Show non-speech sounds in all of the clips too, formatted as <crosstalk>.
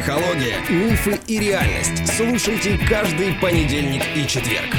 Психология, мифы и реальность. Слушайте каждый понедельник и четверг.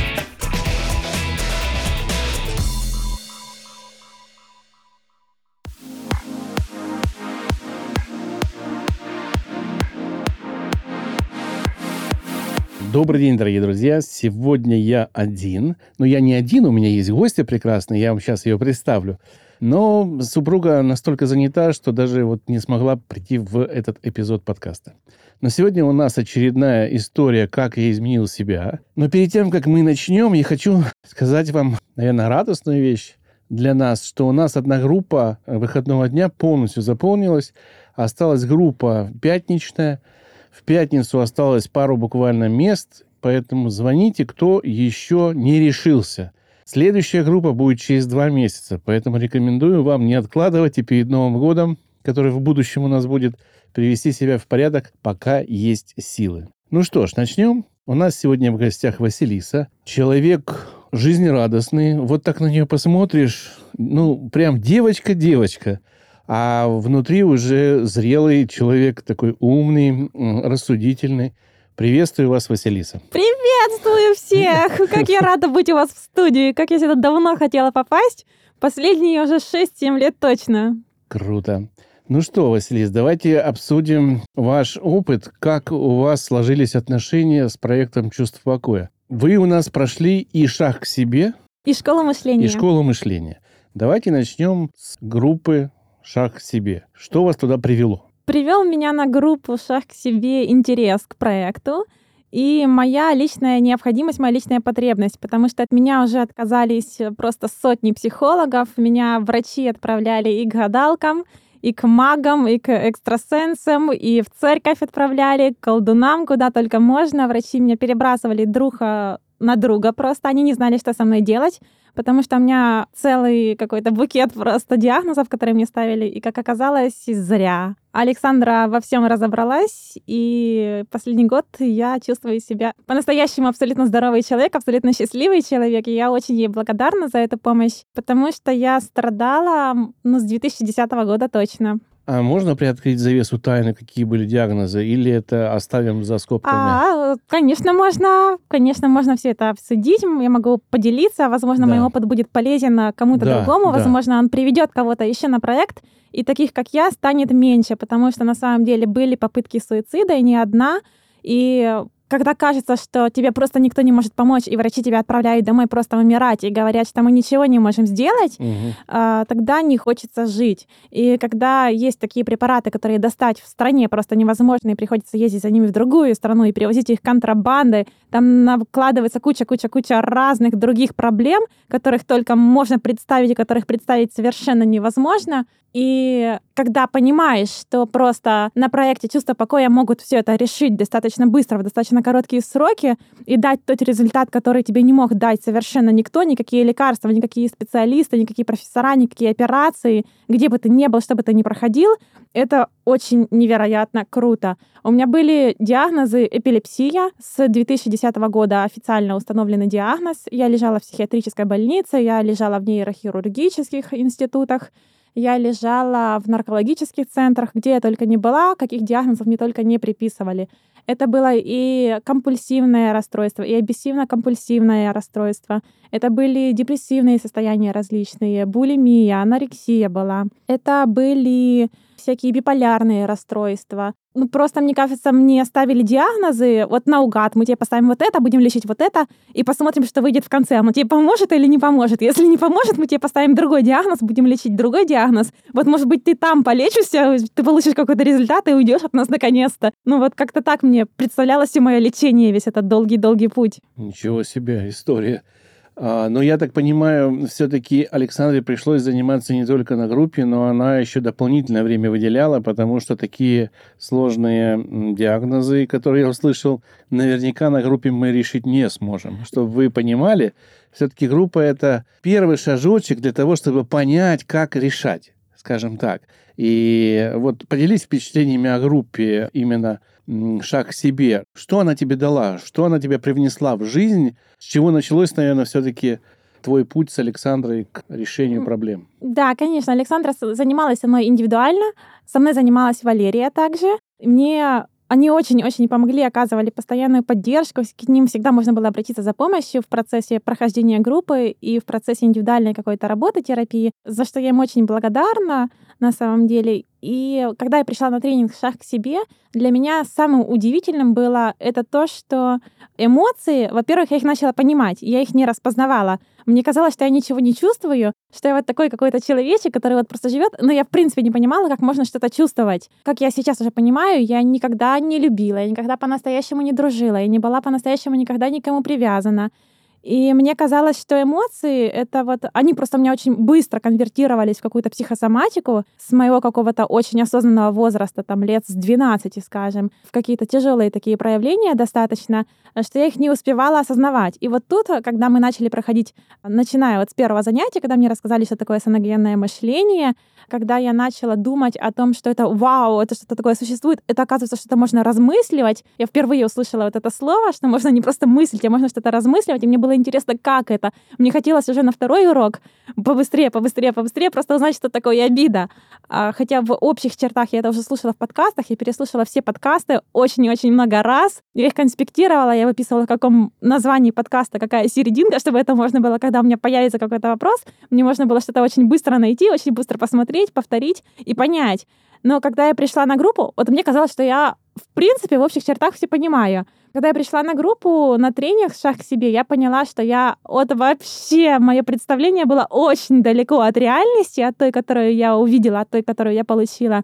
Добрый день, дорогие друзья. Сегодня я один. Но я не один, у меня есть гости прекрасные, я вам сейчас ее представлю. Но супруга настолько занята, что даже вот не смогла прийти в этот эпизод подкаста. Но сегодня у нас очередная история, как я изменил себя. Но перед тем, как мы начнем, я хочу сказать вам, наверное, радостную вещь для нас, что у нас одна группа выходного дня полностью заполнилась. Осталась группа пятничная – в пятницу осталось пару буквально мест, поэтому звоните, кто еще не решился. Следующая группа будет через два месяца, поэтому рекомендую вам не откладывать и перед Новым годом, который в будущем у нас будет, привести себя в порядок, пока есть силы. Ну что ж, начнем. У нас сегодня в гостях Василиса. Человек жизнерадостный. Вот так на нее посмотришь, ну, прям девочка-девочка а внутри уже зрелый человек, такой умный, рассудительный. Приветствую вас, Василиса. Приветствую всех! <laughs> Как я рада быть у вас в студии. Как я сюда давно хотела попасть. Последние уже 6-7 лет точно. Круто. Ну что, Василис, давайте обсудим ваш опыт, как у вас сложились отношения с проектом «Чувство покоя». Вы у нас прошли и шаг к себе, и школу мышления. И школу мышления. Давайте начнем с группы шаг к себе. Что вас туда привело? Привел меня на группу «Шаг к себе» интерес к проекту и моя личная необходимость, моя личная потребность, потому что от меня уже отказались просто сотни психологов, меня врачи отправляли и к гадалкам, и к магам, и к экстрасенсам, и в церковь отправляли, к колдунам, куда только можно. Врачи меня перебрасывали друга на друга просто, они не знали, что со мной делать потому что у меня целый какой-то букет просто диагнозов, которые мне ставили, и, как оказалось, зря. Александра во всем разобралась, и последний год я чувствую себя по-настоящему абсолютно здоровый человек, абсолютно счастливый человек, и я очень ей благодарна за эту помощь, потому что я страдала, ну, с 2010 года точно. А можно приоткрыть завесу тайны, какие были диагнозы, или это оставим за скобками? А, конечно, можно. Конечно, можно все это обсудить. Я могу поделиться. Возможно, да. мой опыт будет полезен кому-то да, другому. Возможно, да. он приведет кого-то еще на проект. И таких, как я, станет меньше, потому что на самом деле были попытки суицида, и не одна. И когда кажется, что тебе просто никто не может помочь, и врачи тебя отправляют домой просто умирать, и говорят, что мы ничего не можем сделать, угу. а, тогда не хочется жить. И когда есть такие препараты, которые достать в стране просто невозможно, и приходится ездить за ними в другую страну и перевозить их контрабандой, там накладывается куча-куча-куча разных других проблем, которых только можно представить, и которых представить совершенно невозможно. И когда понимаешь, что просто на проекте «Чувство покоя» могут все это решить достаточно быстро, в достаточно короткие сроки и дать тот результат, который тебе не мог дать совершенно никто, никакие лекарства, никакие специалисты, никакие профессора, никакие операции, где бы ты ни был, что бы ты ни проходил, это очень невероятно круто. У меня были диагнозы эпилепсия. С 2010 года официально установленный диагноз. Я лежала в психиатрической больнице, я лежала в нейрохирургических институтах, я лежала в наркологических центрах, где я только не была, каких диагнозов мне только не приписывали. Это было и компульсивное расстройство, и обессивно-компульсивное расстройство. Это были депрессивные состояния различные, булимия, анорексия была. Это были всякие биполярные расстройства. Ну, просто, мне кажется, мне ставили диагнозы вот наугад. Мы тебе поставим вот это, будем лечить вот это, и посмотрим, что выйдет в конце. Оно тебе поможет или не поможет? Если не поможет, мы тебе поставим другой диагноз, будем лечить другой диагноз. Вот, может быть, ты там полечишься, ты получишь какой-то результат и уйдешь от нас наконец-то. Ну, вот как-то так мне представлялось и мое лечение, весь этот долгий-долгий путь. Ничего себе история. А, но я так понимаю, все-таки Александре пришлось заниматься не только на группе, но она еще дополнительное время выделяла, потому что такие сложные диагнозы, которые я услышал, наверняка на группе мы решить не сможем. Чтобы вы понимали, все-таки группа это первый шажочек для того, чтобы понять, как решать, скажем так. И вот поделись впечатлениями о группе именно шаг к себе. Что она тебе дала? Что она тебе привнесла в жизнь? С чего началось, наверное, все-таки твой путь с Александрой к решению проблем? Да, конечно. Александра занималась со мной индивидуально. Со мной занималась Валерия также. Мне Они очень-очень помогли, оказывали постоянную поддержку. К ним всегда можно было обратиться за помощью в процессе прохождения группы и в процессе индивидуальной какой-то работы терапии, за что я им очень благодарна на самом деле. И когда я пришла на тренинг «Шаг к себе», для меня самым удивительным было это то, что эмоции, во-первых, я их начала понимать, я их не распознавала. Мне казалось, что я ничего не чувствую, что я вот такой какой-то человечек, который вот просто живет, но я в принципе не понимала, как можно что-то чувствовать. Как я сейчас уже понимаю, я никогда не любила, я никогда по-настоящему не дружила, я не была по-настоящему никогда никому привязана. И мне казалось, что эмоции — это вот... Они просто у меня очень быстро конвертировались в какую-то психосоматику с моего какого-то очень осознанного возраста, там, лет с 12, скажем, в какие-то тяжелые такие проявления достаточно, что я их не успевала осознавать. И вот тут, когда мы начали проходить, начиная вот с первого занятия, когда мне рассказали, что такое саногенное мышление, когда я начала думать о том, что это вау, это что-то такое существует, это оказывается, что это можно размысливать. Я впервые услышала вот это слово, что можно не просто мыслить, а можно что-то размысливать, и мне было интересно, как это. Мне хотелось уже на второй урок побыстрее, побыстрее, побыстрее, просто узнать, что такое обида. А, хотя в общих чертах я это уже слушала в подкастах, я переслушала все подкасты очень и очень много раз. Я их конспектировала, я выписывала, в каком названии подкаста какая серединка, чтобы это можно было, когда у меня появится какой-то вопрос, мне можно было что-то очень быстро найти, очень быстро посмотреть, повторить и понять. Но когда я пришла на группу, вот мне казалось, что я, в принципе, в общих чертах все понимаю. Когда я пришла на группу, на тренинг «Шаг к себе», я поняла, что я вот вообще, мое представление было очень далеко от реальности, от той, которую я увидела, от той, которую я получила.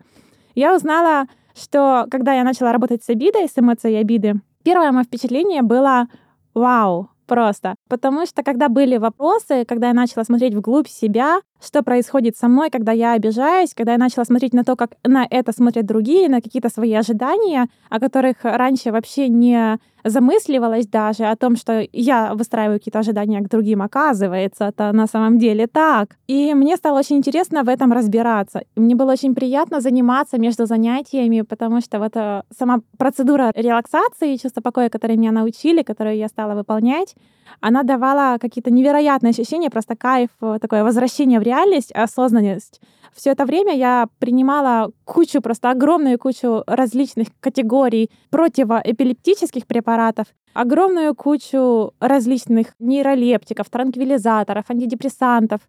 Я узнала, что когда я начала работать с обидой, с эмоцией обиды, первое мое впечатление было «Вау, просто. Потому что когда были вопросы, когда я начала смотреть вглубь себя, что происходит со мной, когда я обижаюсь, когда я начала смотреть на то, как на это смотрят другие, на какие-то свои ожидания, о которых раньше вообще не замысливалась даже, о том, что я выстраиваю какие-то ожидания к другим, оказывается, это на самом деле так. И мне стало очень интересно в этом разбираться. И мне было очень приятно заниматься между занятиями, потому что вот э, сама процедура релаксации, чувство покоя, которые меня научили, которую я стала выполнять, она давала какие-то невероятные ощущения, просто кайф, э, такое возвращение в реальность, осознанность. Все это время я принимала кучу, просто огромную кучу различных категорий противоэпилептических препаратов, огромную кучу различных нейролептиков, транквилизаторов, антидепрессантов.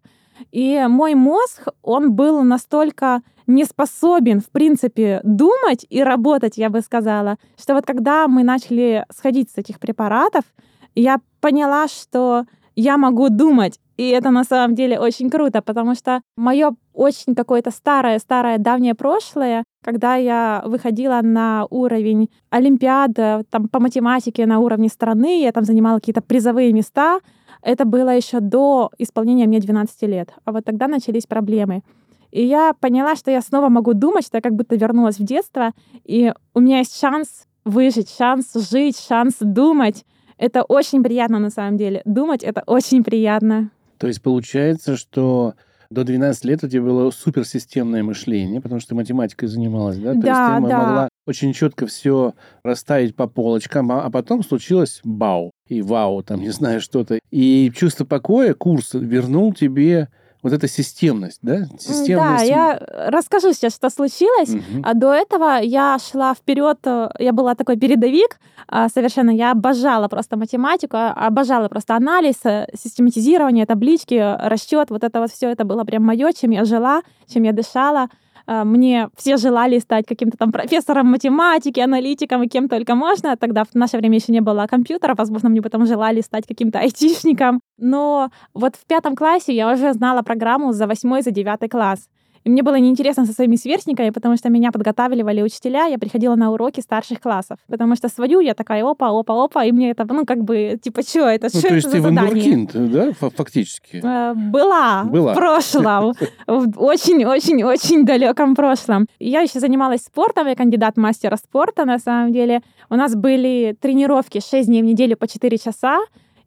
И мой мозг, он был настолько не способен, в принципе, думать и работать, я бы сказала, что вот когда мы начали сходить с этих препаратов, я поняла, что я могу думать. И это на самом деле очень круто, потому что мое очень какое-то старое-старое давнее прошлое, когда я выходила на уровень Олимпиады там, по математике на уровне страны, я там занимала какие-то призовые места, это было еще до исполнения мне 12 лет. А вот тогда начались проблемы. И я поняла, что я снова могу думать, что я как будто вернулась в детство, и у меня есть шанс выжить, шанс жить, шанс думать. Это очень приятно на самом деле. Думать это очень приятно. То есть получается, что до 12 лет у тебя было суперсистемное мышление, потому что ты математикой занималась, да? То да, есть ты да. могла очень четко все расставить по полочкам, а, а потом случилось бау и вау, там, <laughs> не знаю, что-то. И чувство покоя, курс вернул тебе вот эта системность, да? Системность. Да, я расскажу сейчас, что случилось. Угу. А до этого я шла вперед, э, я была такой передовик а, совершенно, я обожала просто математику, а, обожала просто анализ, э, систематизирование, таблички, расчет, вот это вот все, это было прям мое, чем я жила, чем я дышала. А, мне все желали стать каким-то там профессором математики, аналитиком и кем только можно. Тогда в наше время еще не было компьютера, возможно, мне потом желали стать каким-то айтишником. Но вот в пятом классе я уже знала программу за восьмой, за девятый класс. И мне было неинтересно со своими сверстниками, потому что меня подготавливали учителя, я приходила на уроки старших классов. Потому что свою я такая опа, опа, опа, и мне это, ну, как бы, типа, что это, ну, что то это есть за ты задание? да, фактически? Э, была, была. в прошлом, в очень-очень-очень далеком прошлом. Я еще занималась спортом, я кандидат мастера спорта, на самом деле. У нас были тренировки 6 дней в неделю по 4 часа,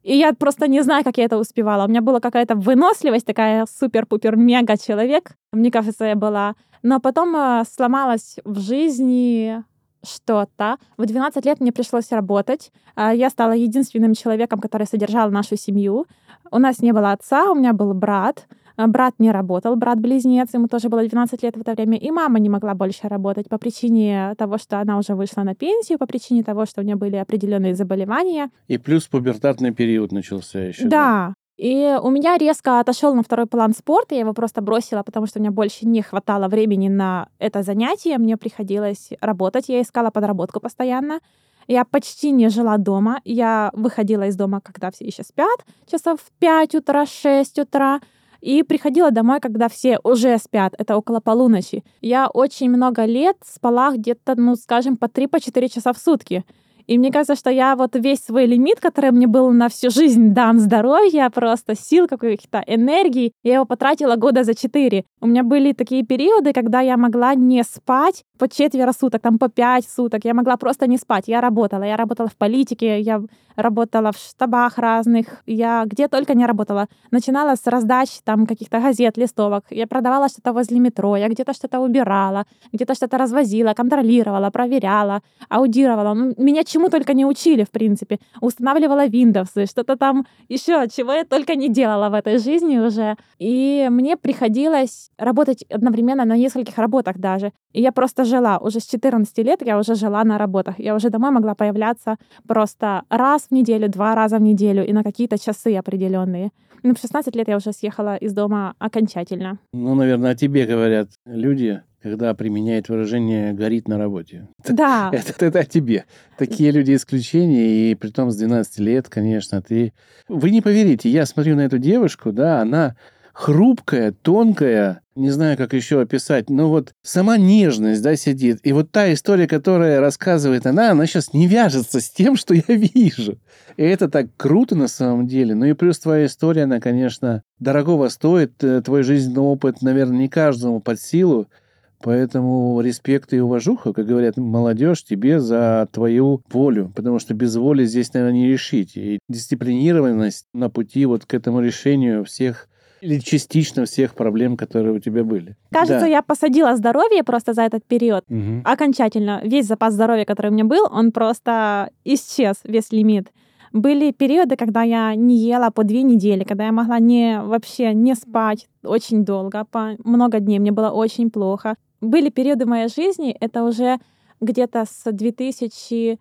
и я просто не знаю, как я это успевала. У меня была какая-то выносливость, такая супер-пупер-мега человек. Мне кажется, я была. Но потом э, сломалась в жизни что-то. В 12 лет мне пришлось работать. Э, я стала единственным человеком, который содержал нашу семью. У нас не было отца, у меня был брат. А, брат не работал, брат-близнец, ему тоже было 12 лет в это время, и мама не могла больше работать по причине того, что она уже вышла на пенсию, по причине того, что у нее были определенные заболевания. И плюс пубертатный период начался еще. Да. да. И у меня резко отошел на второй план спорт, я его просто бросила, потому что у меня больше не хватало времени на это занятие, мне приходилось работать, я искала подработку постоянно. Я почти не жила дома. Я выходила из дома, когда все еще спят, часов в 5 утра, 6 утра и приходила домой, когда все уже спят, это около полуночи. Я очень много лет спала где-то, ну, скажем, по 3-4 по часа в сутки. И мне кажется, что я вот весь свой лимит, который мне был на всю жизнь дан здоровья, просто сил каких-то, энергии, я его потратила года за четыре. У меня были такие периоды, когда я могла не спать по четверо суток, там по пять суток. Я могла просто не спать. Я работала. Я работала в политике, я работала в штабах разных, я где только не работала. Начинала с раздач там каких-то газет, листовок. Я продавала что-то возле метро, я где-то что-то убирала, где-то что-то развозила, контролировала, проверяла, аудировала. Ну, меня чему только не учили, в принципе. Устанавливала Windows, что-то там еще, чего я только не делала в этой жизни уже. И мне приходилось работать одновременно на нескольких работах даже. И я просто жила. Уже с 14 лет я уже жила на работах. Я уже домой могла появляться просто раз в неделю, два раза в неделю и на какие-то часы определенные. Ну, в 16 лет я уже съехала из дома окончательно. Ну, наверное, о тебе говорят люди, когда применяют выражение «горит на работе». Да. Это, <laughs> это, это о тебе. Такие люди исключения, и при том с 12 лет, конечно, ты... Вы не поверите, я смотрю на эту девушку, да, она хрупкая, тонкая, не знаю, как еще описать, но вот сама нежность, да, сидит. И вот та история, которая рассказывает она, она сейчас не вяжется с тем, что я вижу. И это так круто на самом деле. Ну и плюс твоя история, она, конечно, дорогого стоит. Э, твой жизненный опыт, наверное, не каждому под силу. Поэтому респект и уважуха, как говорят молодежь, тебе за твою волю, потому что без воли здесь, наверное, не решить. И дисциплинированность на пути вот к этому решению всех или частично всех проблем, которые у тебя были. Кажется, да. я посадила здоровье просто за этот период. Угу. Окончательно. Весь запас здоровья, который у меня был, он просто исчез, весь лимит. Были периоды, когда я не ела по две недели, когда я могла не вообще не спать очень долго, по много дней, мне было очень плохо. Были периоды моей жизни, это уже где-то с 2000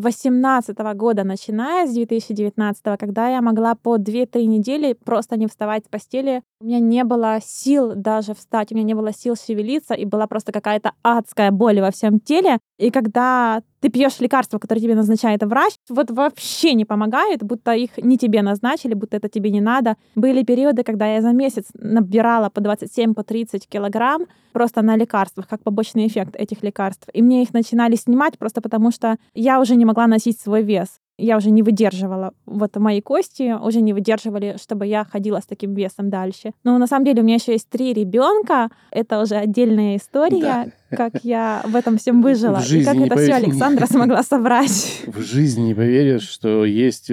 2018 года, начиная с 2019, когда я могла по 2-3 недели просто не вставать с постели. У меня не было сил даже встать, у меня не было сил шевелиться, и была просто какая-то адская боль во всем теле. И когда ты пьешь лекарства, которые тебе назначает врач, вот вообще не помогает, будто их не тебе назначили, будто это тебе не надо. Были периоды, когда я за месяц набирала по 27, по 30 килограмм просто на лекарствах, как побочный эффект этих лекарств. И мне их начинали снимать просто потому, что я уже не могла носить свой вес я уже не выдерживала. Вот мои кости уже не выдерживали, чтобы я ходила с таким весом дальше. Но на самом деле у меня еще есть три ребенка. Это уже отдельная история, да. как я в этом всем выжила. И как это все Александра смогла собрать. <laughs> В жизни не поверишь, что есть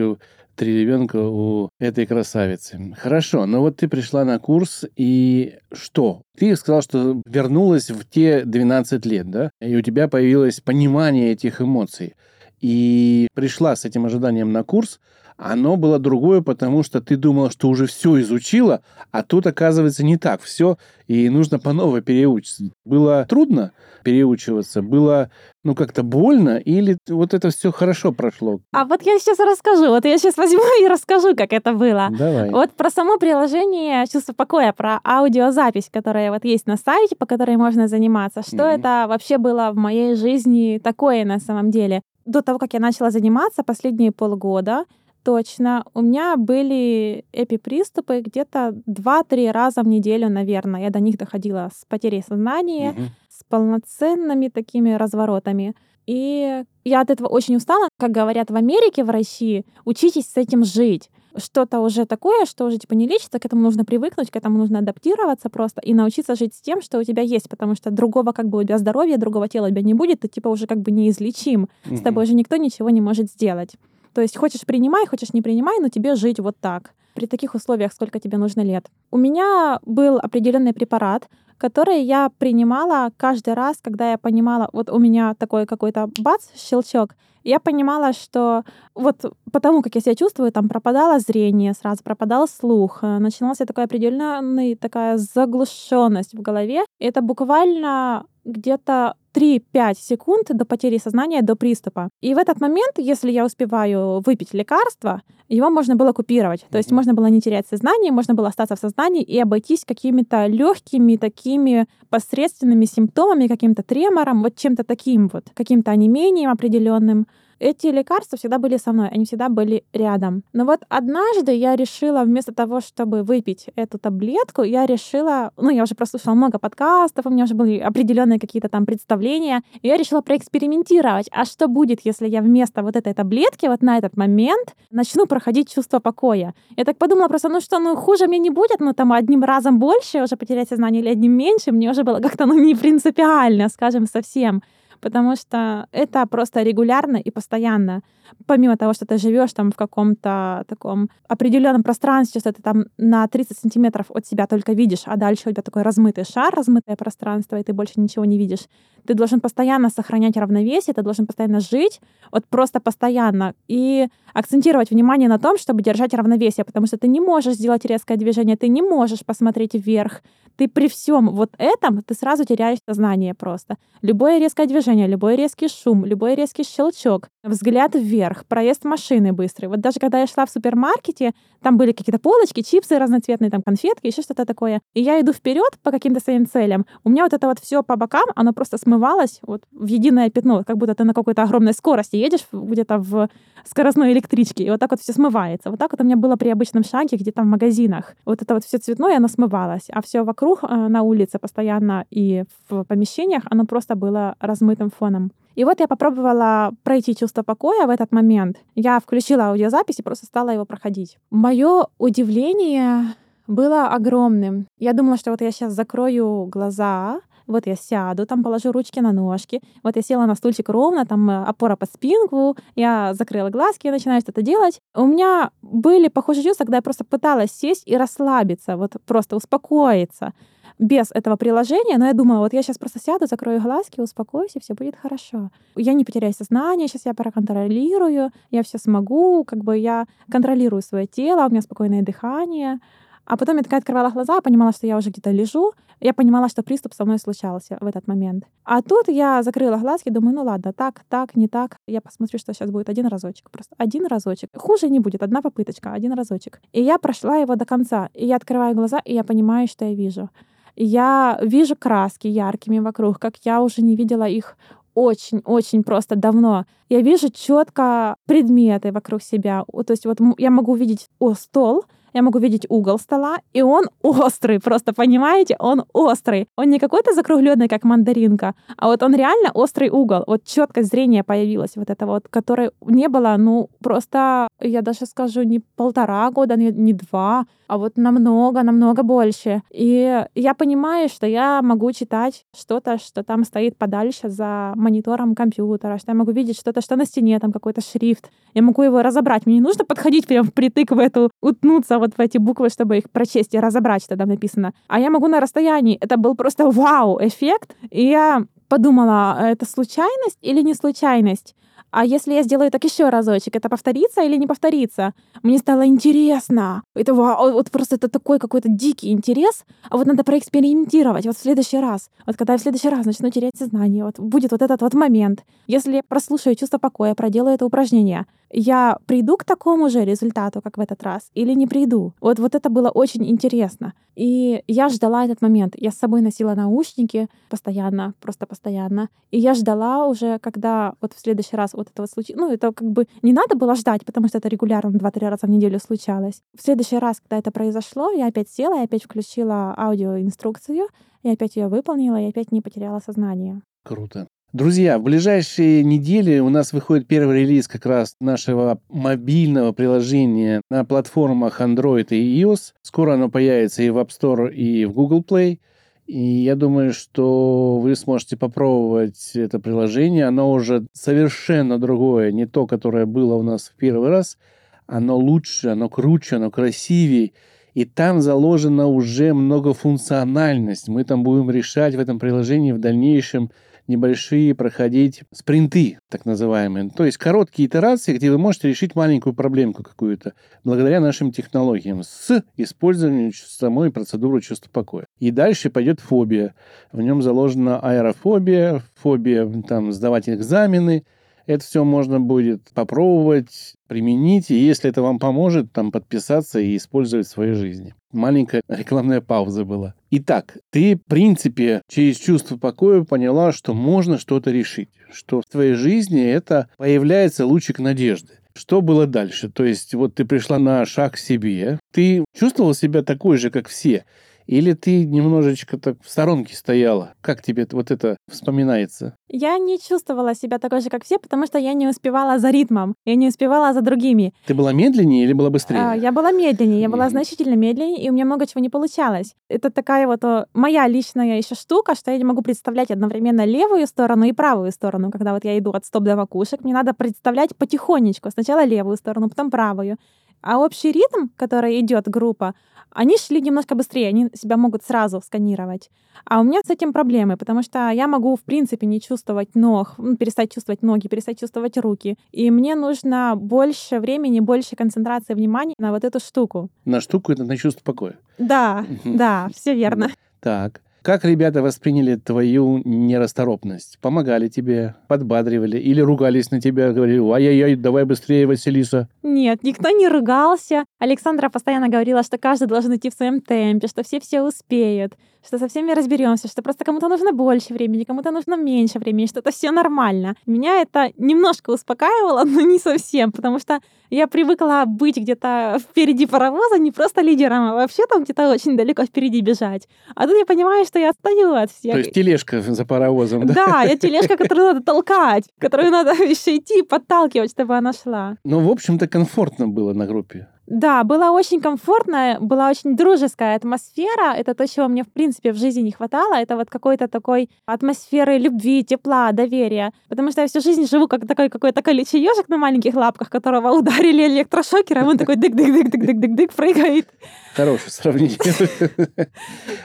три ребенка у этой красавицы. Хорошо, но вот ты пришла на курс, и что? Ты сказал, что вернулась в те 12 лет, да? И у тебя появилось понимание этих эмоций и пришла с этим ожиданием на курс, оно было другое, потому что ты думала, что уже все изучила, а тут, оказывается, не так все, и нужно по новой переучиться. Было трудно переучиваться? Было, ну, как-то больно? Или вот это все хорошо прошло? А вот я сейчас расскажу. Вот я сейчас возьму <laughs> и расскажу, как это было. Давай. Вот про само приложение «Чувство покоя», про аудиозапись, которая вот есть на сайте, по которой можно заниматься. Что mm-hmm. это вообще было в моей жизни такое на самом деле? До того, как я начала заниматься, последние полгода точно, у меня были эпиприступы где-то 2-3 раза в неделю, наверное. Я до них доходила с потерей сознания, угу. с полноценными такими разворотами. И я от этого очень устала. Как говорят в Америке, в России, учитесь с этим жить что-то уже такое, что уже типа не лечится, к этому нужно привыкнуть, к этому нужно адаптироваться просто и научиться жить с тем, что у тебя есть, потому что другого как бы у тебя здоровья, другого тела у тебя не будет, ты типа уже как бы неизлечим, mm-hmm. с тобой уже никто ничего не может сделать. То есть хочешь принимай, хочешь не принимай, но тебе жить вот так. При таких условиях сколько тебе нужно лет. У меня был определенный препарат, который я принимала каждый раз, когда я понимала, вот у меня такой какой-то бац, щелчок, Я понимала, что вот потому, как я себя чувствую, там пропадало зрение, сразу пропадал слух, э, начиналась такая определенная такая заглушенность в голове. Это буквально где-то 3-5 секунд до потери сознания, до приступа. И в этот момент, если я успеваю выпить лекарство, его можно было купировать. То есть можно было не терять сознание, можно было остаться в сознании и обойтись какими-то легкими такими посредственными симптомами, каким-то тремором, вот чем-то таким вот, каким-то онемением определенным. Эти лекарства всегда были со мной, они всегда были рядом. Но вот однажды я решила, вместо того, чтобы выпить эту таблетку, я решила, ну, я уже прослушала много подкастов, у меня уже были определенные какие-то там представления, и я решила проэкспериментировать, а что будет, если я вместо вот этой таблетки вот на этот момент начну проходить чувство покоя. Я так подумала просто, ну что, ну хуже мне не будет, ну там одним разом больше уже потерять сознание или одним меньше, мне уже было как-то, ну, не принципиально, скажем, совсем потому что это просто регулярно и постоянно. Помимо того, что ты живешь там в каком-то таком определенном пространстве, что ты там на 30 сантиметров от себя только видишь, а дальше у тебя такой размытый шар, размытое пространство, и ты больше ничего не видишь. Ты должен постоянно сохранять равновесие, ты должен постоянно жить, вот просто постоянно, и акцентировать внимание на том, чтобы держать равновесие, потому что ты не можешь сделать резкое движение, ты не можешь посмотреть вверх, ты при всем вот этом, ты сразу теряешь сознание просто. Любое резкое движение, любой резкий шум, любой резкий щелчок, взгляд вверх, проезд машины быстрый. Вот даже когда я шла в супермаркете, там были какие-то полочки, чипсы разноцветные, там конфетки, еще что-то такое. И я иду вперед по каким-то своим целям. У меня вот это вот все по бокам, оно просто смывалось вот в единое пятно, как будто ты на какой-то огромной скорости едешь где-то в скоростной электричке, и вот так вот все смывается. Вот так вот у меня было при обычном шаге где-то в магазинах. Вот это вот все цветное, оно смывалось, а все вокруг э, на улице постоянно и в помещениях, оно просто было размытым фоном. И вот я попробовала пройти чувство покоя в этот момент. Я включила аудиозапись и просто стала его проходить. Мое удивление было огромным. Я думала, что вот я сейчас закрою глаза, вот я сяду, там положу ручки на ножки, вот я села на стульчик ровно, там э, опора под спинку, я закрыла глазки, я начинаю что-то делать. У меня были похожие чувства, когда я просто пыталась сесть и расслабиться, вот просто успокоиться без этого приложения, но я думала, вот я сейчас просто сяду, закрою глазки, успокоюсь, и все будет хорошо. Я не потеряю сознание, сейчас я проконтролирую, я все смогу, как бы я контролирую свое тело, у меня спокойное дыхание. А потом я такая открывала глаза, понимала, что я уже где-то лежу. Я понимала, что приступ со мной случался в этот момент. А тут я закрыла глазки, думаю, ну ладно, так, так, не так. Я посмотрю, что сейчас будет один разочек. Просто один разочек. Хуже не будет, одна попыточка, один разочек. И я прошла его до конца. И я открываю глаза, и я понимаю, что я вижу. Я вижу краски яркими вокруг, как я уже не видела их очень-очень просто давно. Я вижу четко предметы вокруг себя. То есть вот я могу видеть о, стол, я могу видеть угол стола, и он <laughs> острый, просто понимаете, он острый. Он не какой-то закругленный, как мандаринка, а вот он реально острый угол. Вот четкость зрения появилась вот это вот, которой не было, ну, просто, я даже скажу, не полтора года, не, не два, а вот намного, намного больше. И я понимаю, что я могу читать что-то, что там стоит подальше за монитором компьютера, что я могу видеть что-то, что на стене, там какой-то шрифт. Я могу его разобрать. Мне не нужно подходить прям впритык в эту, утнуться вот в эти буквы, чтобы их прочесть и разобрать, что там написано. А я могу на расстоянии. Это был просто вау-эффект. И я подумала, «А это случайность или не случайность? А если я сделаю так еще разочек, это повторится или не повторится? Мне стало интересно. Это вот просто это такой какой-то дикий интерес. А вот надо проэкспериментировать вот в следующий раз. Вот когда я в следующий раз начну терять сознание, вот будет вот этот вот момент. Если я прослушаю чувство покоя, проделаю это упражнение, я приду к такому же результату, как в этот раз, или не приду? Вот, вот это было очень интересно. И я ждала этот момент. Я с собой носила наушники постоянно, просто постоянно. И я ждала уже, когда вот в следующий раз вот это вот случилось. Ну, это как бы не надо было ждать, потому что это регулярно 2-3 раза в неделю случалось. В следующий раз, когда это произошло, я опять села, я опять включила аудиоинструкцию, и опять ее выполнила, и опять не потеряла сознание. Круто. Друзья, в ближайшие недели у нас выходит первый релиз как раз нашего мобильного приложения на платформах Android и iOS. Скоро оно появится и в App Store, и в Google Play. И я думаю, что вы сможете попробовать это приложение. Оно уже совершенно другое, не то, которое было у нас в первый раз. Оно лучше, оно круче, оно красивее. И там заложена уже многофункциональность. Мы там будем решать в этом приложении в дальнейшем небольшие проходить спринты, так называемые. То есть короткие итерации, где вы можете решить маленькую проблемку какую-то благодаря нашим технологиям с использованием самой процедуры чувства покоя. И дальше пойдет фобия. В нем заложена аэрофобия, фобия там, сдавать экзамены, это все можно будет попробовать, применить, и если это вам поможет, там подписаться и использовать в своей жизни. Маленькая рекламная пауза была. Итак, ты, в принципе, через чувство покоя поняла, что можно что-то решить, что в твоей жизни это появляется лучик надежды. Что было дальше? То есть вот ты пришла на шаг к себе, ты чувствовала себя такой же, как все, или ты немножечко так в сторонке стояла? Как тебе вот это вспоминается? Я не чувствовала себя такой же, как все, потому что я не успевала за ритмом, я не успевала за другими. Ты была медленнее или была быстрее? А, я была медленнее, я была значительно медленнее, и у меня много чего не получалось. Это такая вот о, моя личная еще штука, что я не могу представлять одновременно левую сторону и правую сторону. Когда вот я иду от стоп до макушек, мне надо представлять потихонечку. Сначала левую сторону, потом правую. А общий ритм, который идет группа, они шли немножко быстрее, они себя могут сразу сканировать. А у меня с этим проблемы, потому что я могу, в принципе, не чувствовать ног, перестать чувствовать ноги, перестать чувствовать руки. И мне нужно больше времени, больше концентрации внимания на вот эту штуку. На штуку это на чувство покоя. Да, да, все верно. Так. Как ребята восприняли твою нерасторопность? Помогали тебе, подбадривали или ругались на тебя, говорили, ай-яй-яй, давай быстрее, Василиса? Нет, никто не ругался. Александра постоянно говорила, что каждый должен идти в своем темпе, что все все успеют, что со всеми разберемся, что просто кому-то нужно больше времени, кому-то нужно меньше времени, что это все нормально. Меня это немножко успокаивало, <laughs> но не совсем, потому что я привыкла быть где-то впереди паровоза, не просто лидером, а вообще там где-то очень далеко впереди бежать. А тут я понимаю, что я отстаю от всех. То есть тележка за паровозом, да? Да, я тележка, которую надо толкать, <laughs> которую надо <laughs> еще идти, подталкивать, чтобы она шла. Ну, в общем-то, комфортно было на группе. Да, было очень комфортно, была очень дружеская атмосфера. Это то, чего мне, в принципе, в жизни не хватало. Это вот какой-то такой атмосферы любви, тепла, доверия. Потому что я всю жизнь живу как такой какой-то колючий ежик на маленьких лапках, которого ударили электрошокером, он такой дык-дык-дык-дык-дык-дык прыгает. Хорошее сравнение.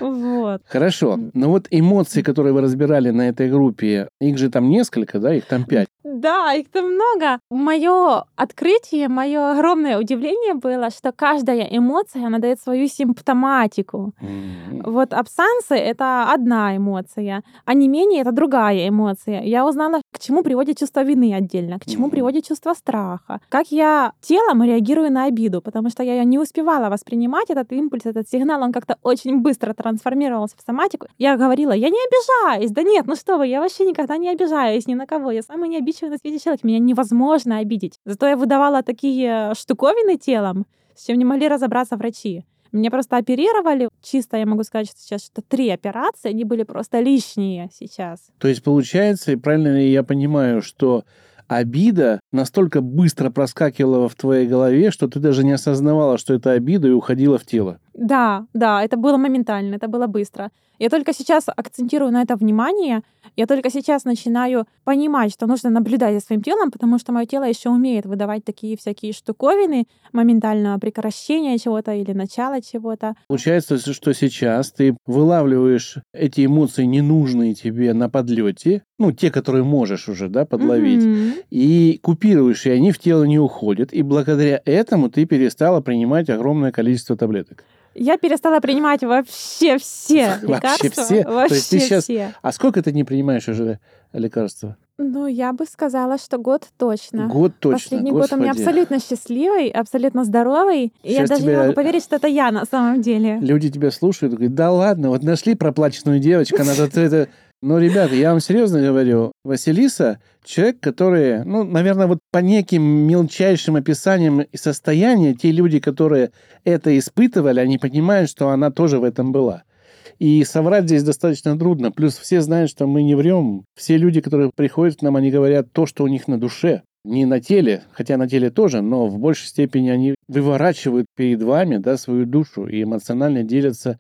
Вот. Хорошо. Но вот эмоции, которые вы разбирали на этой группе, их же там несколько, да? Их там пять. Да, их там много. Мое открытие, мое огромное удивление было, что каждая эмоция, она дает свою симптоматику. Mm-hmm. Вот абсансы — это одна эмоция, а не менее — это другая эмоция. Я узнала, к чему приводит чувство вины отдельно, к чему mm-hmm. приводит чувство страха, как я телом реагирую на обиду, потому что я не успевала воспринимать этот импульс, этот сигнал, он как-то очень быстро трансформировался в соматику. Я говорила, я не обижаюсь, да нет, ну что вы, я вообще никогда не обижаюсь ни на кого, я самый необидчивый обидчивый на свете человек. Меня невозможно обидеть. Зато я выдавала такие штуковины телом, с чем не могли разобраться врачи. Меня просто оперировали. Чисто я могу сказать, что сейчас что три операции, они были просто лишние сейчас. То есть получается, и правильно ли я понимаю, что обида настолько быстро проскакивала в твоей голове, что ты даже не осознавала, что это обида, и уходила в тело. Да, да, это было моментально, это было быстро. Я только сейчас акцентирую на это внимание, я только сейчас начинаю понимать, что нужно наблюдать за своим телом, потому что мое тело еще умеет выдавать такие всякие штуковины моментального прекращения чего-то или начала чего-то. Получается, что сейчас ты вылавливаешь эти эмоции ненужные тебе на подлете, ну, те, которые можешь уже, да, подловить, mm-hmm. и купируешь, и они в тело не уходят, и благодаря этому ты перестала принимать огромное количество таблеток. Я перестала принимать вообще все лекарства. Вообще все? Вообще То есть ты сейчас... все. А сколько ты не принимаешь уже лекарства? Ну, я бы сказала, что год точно. Год точно. Последний Господи. год у меня абсолютно счастливый, абсолютно здоровый. И я даже тебя... не могу поверить, что это я на самом деле. Люди тебя слушают и говорят, да ладно, вот нашли проплаченную девочку, она тут это <laughs> ну, ребята, я вам серьезно говорю, Василиса — человек, который, ну, наверное, вот по неким мелчайшим описаниям и состояния, те люди, которые это испытывали, они понимают, что она тоже в этом была. И соврать здесь достаточно трудно. Плюс все знают, что мы не врем. Все люди, которые приходят к нам, они говорят то, что у них на душе. Не на теле, хотя на теле тоже, но в большей степени они выворачивают перед вами да, свою душу и эмоционально делятся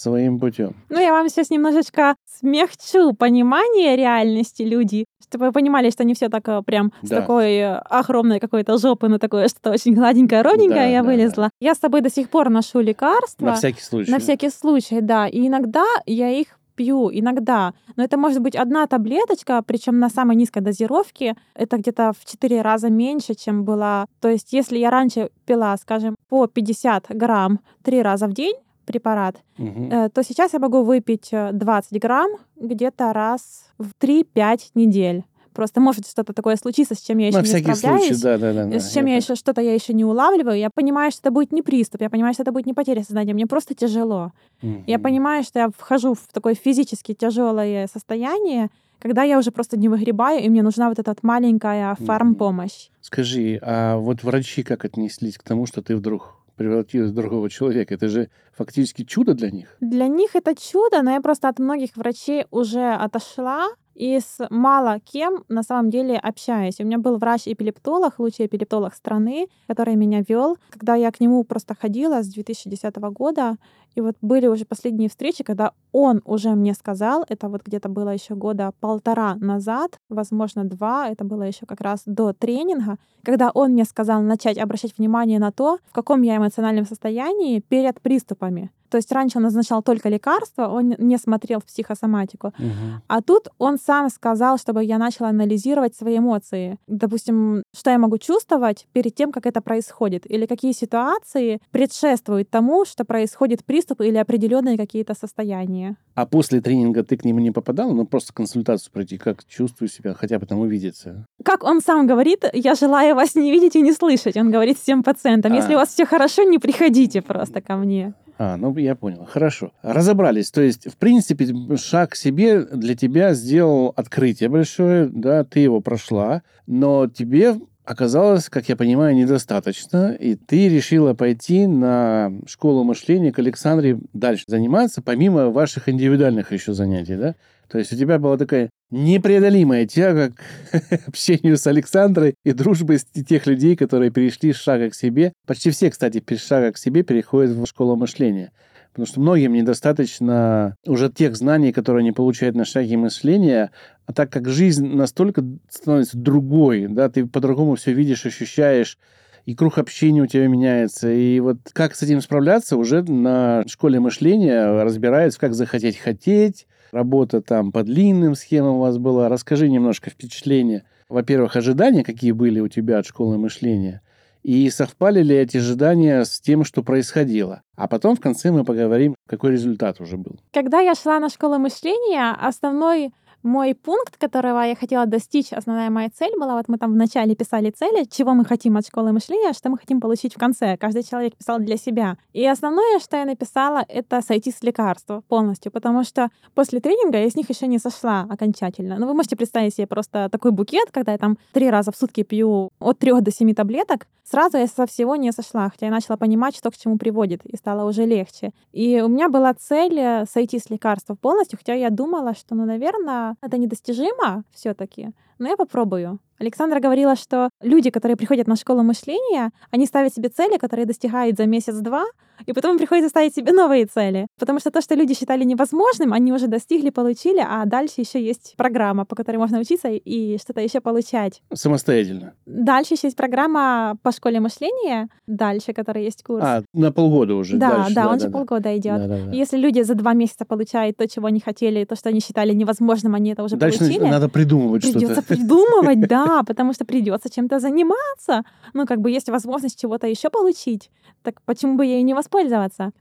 своим путем. Ну, я вам сейчас немножечко смягчу понимание реальности людей, чтобы вы понимали, что не все так э, прям да. с такой э, огромной какой-то жопы на такое что-то очень гладенькое, ровненькое да, я да, вылезла. Да. Я с собой до сих пор ношу лекарства. На всякий случай. На всякий случай, да. И иногда я их пью иногда, но это может быть одна таблеточка, причем на самой низкой дозировке. Это где-то в 4 раза меньше, чем была. То есть если я раньше пила, скажем, по 50 грамм 3 раза в день, препарат, угу. то сейчас я могу выпить 20 грамм где-то раз в 3-5 недель. Просто может что-то такое случиться, с чем я еще На не всякий справляюсь. Случай, да, да, да, с чем это... я еще что-то я еще не улавливаю. Я понимаю, что это будет не приступ, я понимаю, что это будет не потеря сознания. Мне просто тяжело. Угу. Я понимаю, что я вхожу в такое физически тяжелое состояние, когда я уже просто не выгребаю, и мне нужна вот эта вот маленькая фармпомощь. Скажи, а вот врачи как отнеслись к тому, что ты вдруг превратилась в другого человека. Это же фактически чудо для них. Для них это чудо, но я просто от многих врачей уже отошла и с мало кем на самом деле общаюсь. У меня был врач-эпилептолог, лучший эпилептолог страны, который меня вел. Когда я к нему просто ходила с 2010 года, и вот были уже последние встречи, когда он уже мне сказал, это вот где-то было еще года полтора назад, возможно, два, это было еще как раз до тренинга, когда он мне сказал начать обращать внимание на то, в каком я эмоциональном состоянии перед приступами. То есть раньше он назначал только лекарства, он не смотрел в психосоматику. Угу. А тут он сам сказал, чтобы я начала анализировать свои эмоции. Допустим, что я могу чувствовать перед тем, как это происходит, или какие ситуации предшествуют тому, что происходит приступ или определенные какие-то состояния. А после тренинга ты к нему не попадал, ну просто консультацию пройти, как чувствую себя, хотя бы там увидеться? Как он сам говорит, я желаю вас не видеть и не слышать. Он говорит всем пациентам, а. если у вас все хорошо, не приходите просто ко мне. А, ну я понял. Хорошо. Разобрались. То есть, в принципе, шаг к себе для тебя сделал открытие большое, да, ты его прошла, но тебе оказалось, как я понимаю, недостаточно, и ты решила пойти на школу мышления к Александре дальше заниматься, помимо ваших индивидуальных еще занятий, да? То есть у тебя была такая непреодолимая тяга к <laughs> общению с Александрой и дружбой с тех людей, которые перешли с шага к себе. Почти все, кстати, с шага к себе переходят в школу мышления. Потому что многим недостаточно уже тех знаний, которые они получают на шаге мышления, а так как жизнь настолько становится другой, да, ты по-другому все видишь, ощущаешь, и круг общения у тебя меняется. И вот как с этим справляться, уже на школе мышления разбирается, как захотеть хотеть, работа там по длинным схемам у вас была. Расскажи немножко впечатления. Во-первых, ожидания, какие были у тебя от школы мышления, и совпали ли эти ожидания с тем, что происходило. А потом в конце мы поговорим, какой результат уже был. Когда я шла на школу мышления, основной мой пункт, которого я хотела достичь, основная моя цель была, вот мы там вначале писали цели, чего мы хотим от школы мышления, что мы хотим получить в конце. Каждый человек писал для себя. И основное, что я написала, это сойти с лекарства полностью, потому что после тренинга я с них еще не сошла окончательно. Ну, вы можете представить себе просто такой букет, когда я там три раза в сутки пью от трех до семи таблеток, сразу я со всего не сошла, хотя я начала понимать, что к чему приводит, и стало уже легче. И у меня была цель э, сойти с лекарства полностью, хотя я думала, что, ну, наверное, это недостижимо все-таки, но я попробую. Александра говорила, что люди, которые приходят на школу мышления, они ставят себе цели, которые достигают за месяц-два, и потом им приходится ставить себе новые цели. Потому что то, что люди считали невозможным, они уже достигли, получили, а дальше еще есть программа, по которой можно учиться и что-то еще получать. Самостоятельно. Дальше еще есть программа по школе мышления, дальше, которая есть курс. А, на полгода уже. Да, дальше, да, да, он да, же да. полгода идет. Да, да, да. Если люди за два месяца получают то, чего они хотели, то, что они считали невозможным, они это уже Дальше получили. надо придумывать Придется что-то. придумывать, да, потому что придется чем-то заниматься. Ну, как бы есть возможность чего-то еще получить. Так почему бы ей не воспользоваться?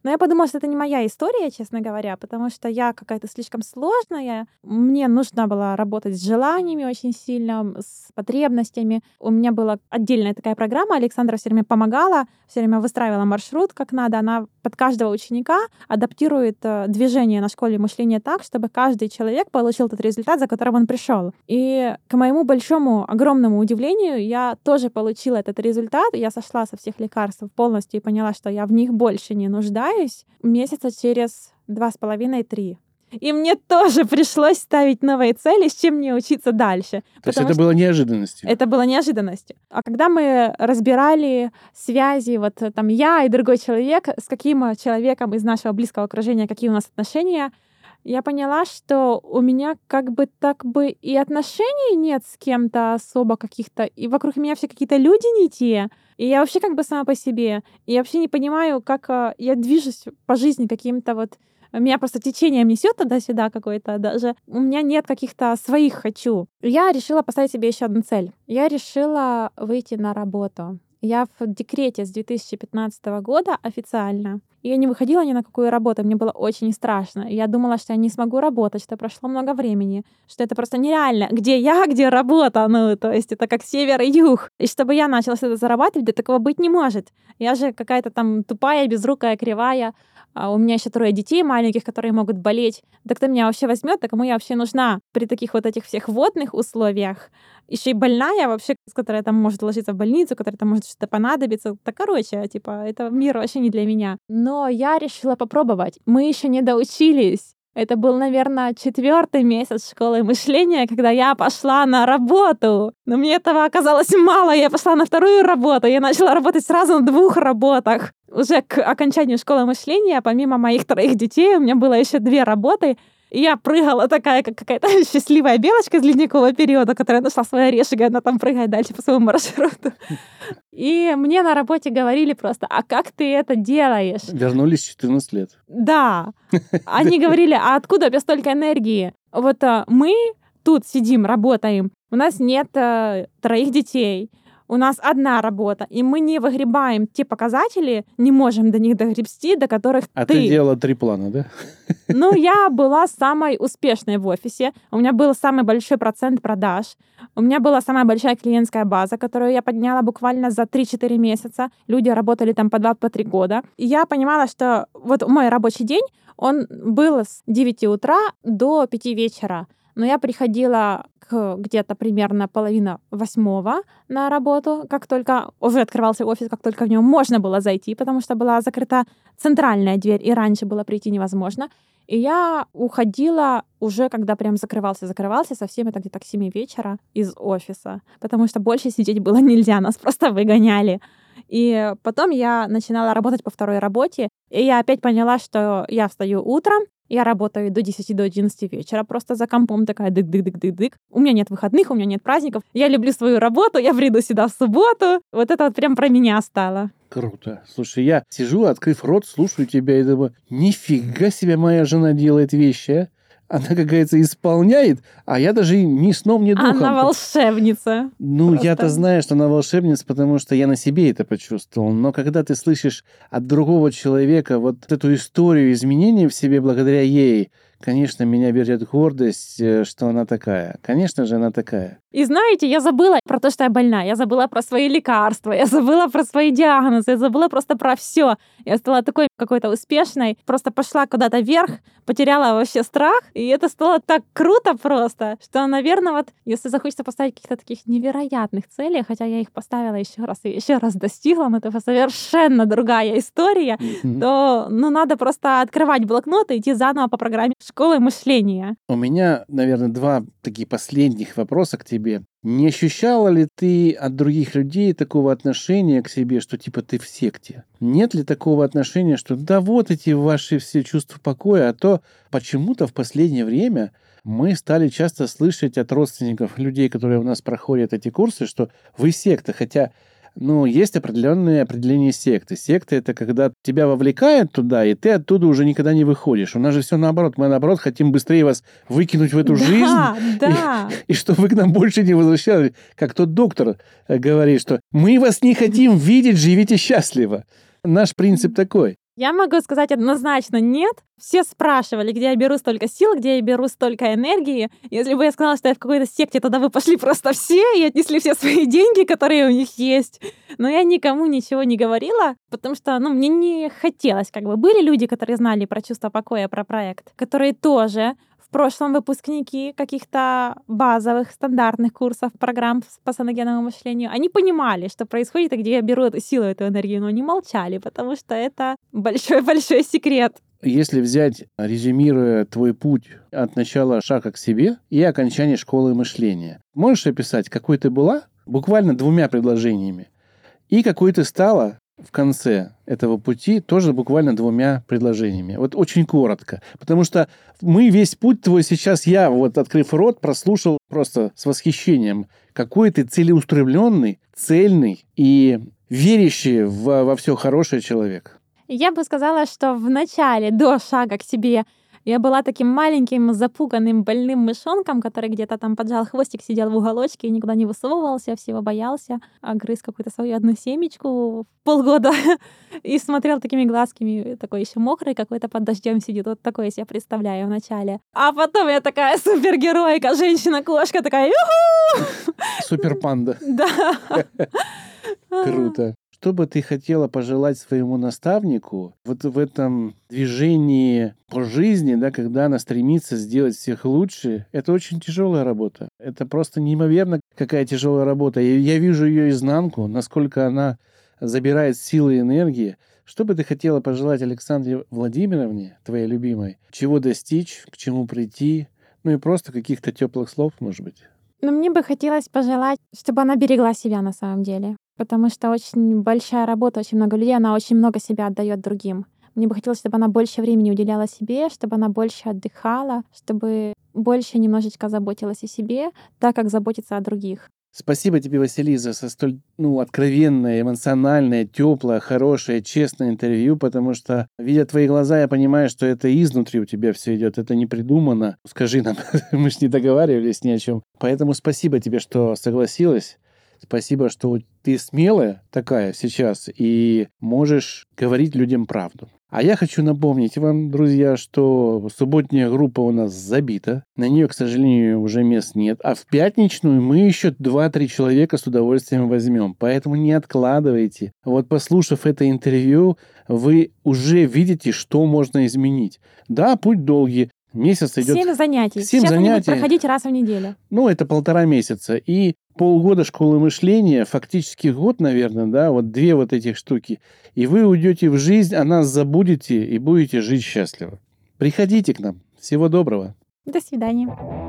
Но я подумала, что это не моя история, честно говоря, потому что я какая-то слишком сложная. Мне нужно было работать с желаниями очень сильно, с потребностями. У меня была отдельная такая программа. Александра все время помогала, все время выстраивала маршрут как надо. Она под каждого ученика адаптирует э, движение на школе мышления так, чтобы каждый человек получил тот результат, за которым он пришел. И к моему большому, огромному удивлению, я тоже получила этот результат. Я сошла со всех лекарств полностью и поняла, что я в них больше не нуждаюсь месяца через два с половиной-три. И мне тоже пришлось ставить новые цели, с чем мне учиться дальше. То есть это было неожиданностью. Это было неожиданностью. А когда мы разбирали связи, вот там я и другой человек, с каким человеком из нашего близкого окружения, какие у нас отношения, я поняла, что у меня как бы так бы и отношений нет с кем-то особо каких-то, и вокруг меня все какие-то люди не те, и я вообще как бы сама по себе, и я вообще не понимаю, как э, я движусь по жизни каким-то вот меня просто течением несет туда-сюда какой-то даже. У меня нет каких-то своих хочу. Я решила поставить себе еще одну цель. Я решила выйти на работу. Я в декрете с 2015 года официально. И я не выходила ни на какую работу, мне было очень страшно. Я думала, что я не смогу работать, что прошло много времени, что это просто нереально. Где я, где работа? Ну, то есть это как север и юг. И чтобы я начала это зарабатывать, да такого быть не может. Я же какая-то там тупая, безрукая, кривая. А у меня еще трое детей маленьких, которые могут болеть. Да кто меня вообще возьмет, да кому я вообще нужна при таких вот этих всех водных условиях? Еще и больная вообще, с которой там может ложиться в больницу, которая там может что-то понадобиться. Так, короче, типа, это мир вообще не для меня. Но я решила попробовать. Мы еще не доучились. Это был, наверное, четвертый месяц школы мышления, когда я пошла на работу. Но мне этого оказалось мало. Я пошла на вторую работу. Я начала работать сразу на двух работах. Уже к окончанию школы мышления, помимо моих троих детей, у меня было еще две работы. И я прыгала такая, как какая-то <laughs> счастливая белочка из ледникового периода, которая нашла свой орешек, и она там прыгает дальше по своему <laughs> маршруту. И мне на работе говорили просто, а как ты это делаешь? Вернулись 14 лет. Да. Они <laughs> говорили, а откуда у тебя столько энергии? Вот а, мы тут сидим, работаем, у нас нет а, троих детей, у нас одна работа, и мы не выгребаем те показатели, не можем до них догребсти, до которых а ты... ты делала три плана, да? Ну, я была самой успешной в офисе. У меня был самый большой процент продаж. У меня была самая большая клиентская база, которую я подняла буквально за 3-4 месяца. Люди работали там по 2-3 по года. И я понимала, что вот мой рабочий день, он был с 9 утра до 5 вечера но я приходила к где-то примерно половина восьмого на работу, как только уже открывался офис, как только в него можно было зайти, потому что была закрыта центральная дверь, и раньше было прийти невозможно. И я уходила уже, когда прям закрывался-закрывался, совсем это где-то к 7 вечера из офиса, потому что больше сидеть было нельзя, нас просто выгоняли. И потом я начинала работать по второй работе, и я опять поняла, что я встаю утром, я работаю до 10 до 11 вечера, просто за компом такая дык-дык-дык-дык-дык. У меня нет выходных, у меня нет праздников. Я люблю свою работу, я приду сюда в субботу. Вот это вот прям про меня стало. Круто. Слушай, я сижу, открыв рот, слушаю тебя и думаю, нифига себе моя жена делает вещи, а? Она, как говорится, исполняет, а я даже ни сном, ни духом. Она волшебница. Ну, Просто. я-то знаю, что она волшебница, потому что я на себе это почувствовал. Но когда ты слышишь от другого человека вот эту историю изменений в себе благодаря ей, конечно, меня берет гордость, э, что она такая. Конечно же, она такая. И знаете, я забыла про то, что я больна. Я забыла про свои лекарства, я забыла про свои диагнозы, я забыла просто про все. Я стала такой какой-то успешной, просто пошла куда-то вверх, потеряла вообще страх, и это стало так круто просто, что, наверное, вот если захочется поставить каких-то таких невероятных целей, хотя я их поставила еще раз и еще раз достигла, но это совершенно другая история, mm-hmm. то ну, надо просто открывать блокнот и идти заново по программе школы мышления. У меня, наверное, два таких последних вопроса к тебе себе. Не ощущала ли ты от других людей такого отношения к себе, что типа ты в секте? Нет ли такого отношения, что да вот эти ваши все чувства покоя, а то почему-то в последнее время мы стали часто слышать от родственников людей, которые у нас проходят эти курсы, что вы секта, хотя ну, есть определенные определения секты. Секта — это когда тебя вовлекают туда, и ты оттуда уже никогда не выходишь. У нас же все наоборот. Мы, наоборот, хотим быстрее вас выкинуть в эту да, жизнь. Да. <laughs> И, и чтобы вы к нам больше не возвращались. Как тот доктор э, говорит, что мы вас не хотим видеть, живите счастливо. Наш принцип такой. Я могу сказать однозначно нет. Все спрашивали, где я беру столько сил, где я беру столько энергии. Если бы я сказала, что я в какой-то секте, тогда вы пошли просто все и отнесли все свои деньги, которые у них есть. Но я никому ничего не говорила, потому что, ну, мне не хотелось. Как бы были люди, которые знали про чувство покоя, про проект, которые тоже в прошлом выпускники каких-то базовых, стандартных курсов, программ по саногенному мышлению, они понимали, что происходит и где я беру эту силу, эту энергию, но они молчали, потому что это большой-большой <laughs> секрет. Если взять, резюмируя твой путь от начала шага к себе и окончания школы мышления, можешь описать, какой ты была? Буквально двумя предложениями. И какой ты стала в конце этого пути тоже буквально двумя предложениями. Вот очень коротко. Потому что мы весь путь твой сейчас, я вот открыв рот, прослушал просто с восхищением, какой ты целеустремленный, цельный и верящий в, во все хорошее человек. Я бы сказала, что в начале, до шага к себе, я была таким маленьким, запуганным, больным мышонком, который где-то там поджал хвостик, сидел в уголочке и никуда не высовывался, всего боялся, а грыз какую-то свою одну семечку полгода <laughs> и смотрел такими глазками, такой еще мокрый, какой-то под дождем сидит. Вот такое я себе представляю вначале. А потом я такая <laughs> супергеройка, женщина-кошка, такая Супер панда. <laughs> Да. Круто. Что бы ты хотела пожелать своему наставнику вот в этом движении по жизни, да, когда она стремится сделать всех лучше? Это очень тяжелая работа. Это просто неимоверно какая тяжелая работа. И я вижу ее изнанку, насколько она забирает силы и энергии. Что бы ты хотела пожелать Александре Владимировне, твоей любимой? Чего достичь, к чему прийти? Ну и просто каких-то теплых слов, может быть. Но мне бы хотелось пожелать, чтобы она берегла себя на самом деле потому что очень большая работа, очень много людей, она очень много себя отдает другим. Мне бы хотелось, чтобы она больше времени уделяла себе, чтобы она больше отдыхала, чтобы больше немножечко заботилась о себе, так как заботится о других. Спасибо тебе, Василиса, за столь ну, откровенное, эмоциональное, теплое, хорошее, честное интервью, потому что, видя твои глаза, я понимаю, что это изнутри у тебя все идет, это не придумано. Скажи нам, <laughs> мы же не договаривались ни о чем. Поэтому спасибо тебе, что согласилась. Спасибо, что ты смелая такая сейчас и можешь говорить людям правду. А я хочу напомнить вам, друзья, что субботняя группа у нас забита. На нее, к сожалению, уже мест нет. А в пятничную мы еще 2-3 человека с удовольствием возьмем. Поэтому не откладывайте. Вот послушав это интервью, вы уже видите, что можно изменить. Да, путь долгий. Месяц идет... Семь занятий. Семь Сейчас занятий. они будут проходить раз в неделю. Ну, это полтора месяца. И полгода школы мышления, фактически год, наверное, да, вот две вот этих штуки. И вы уйдете в жизнь, о нас забудете и будете жить счастливо. Приходите к нам. Всего доброго. До свидания.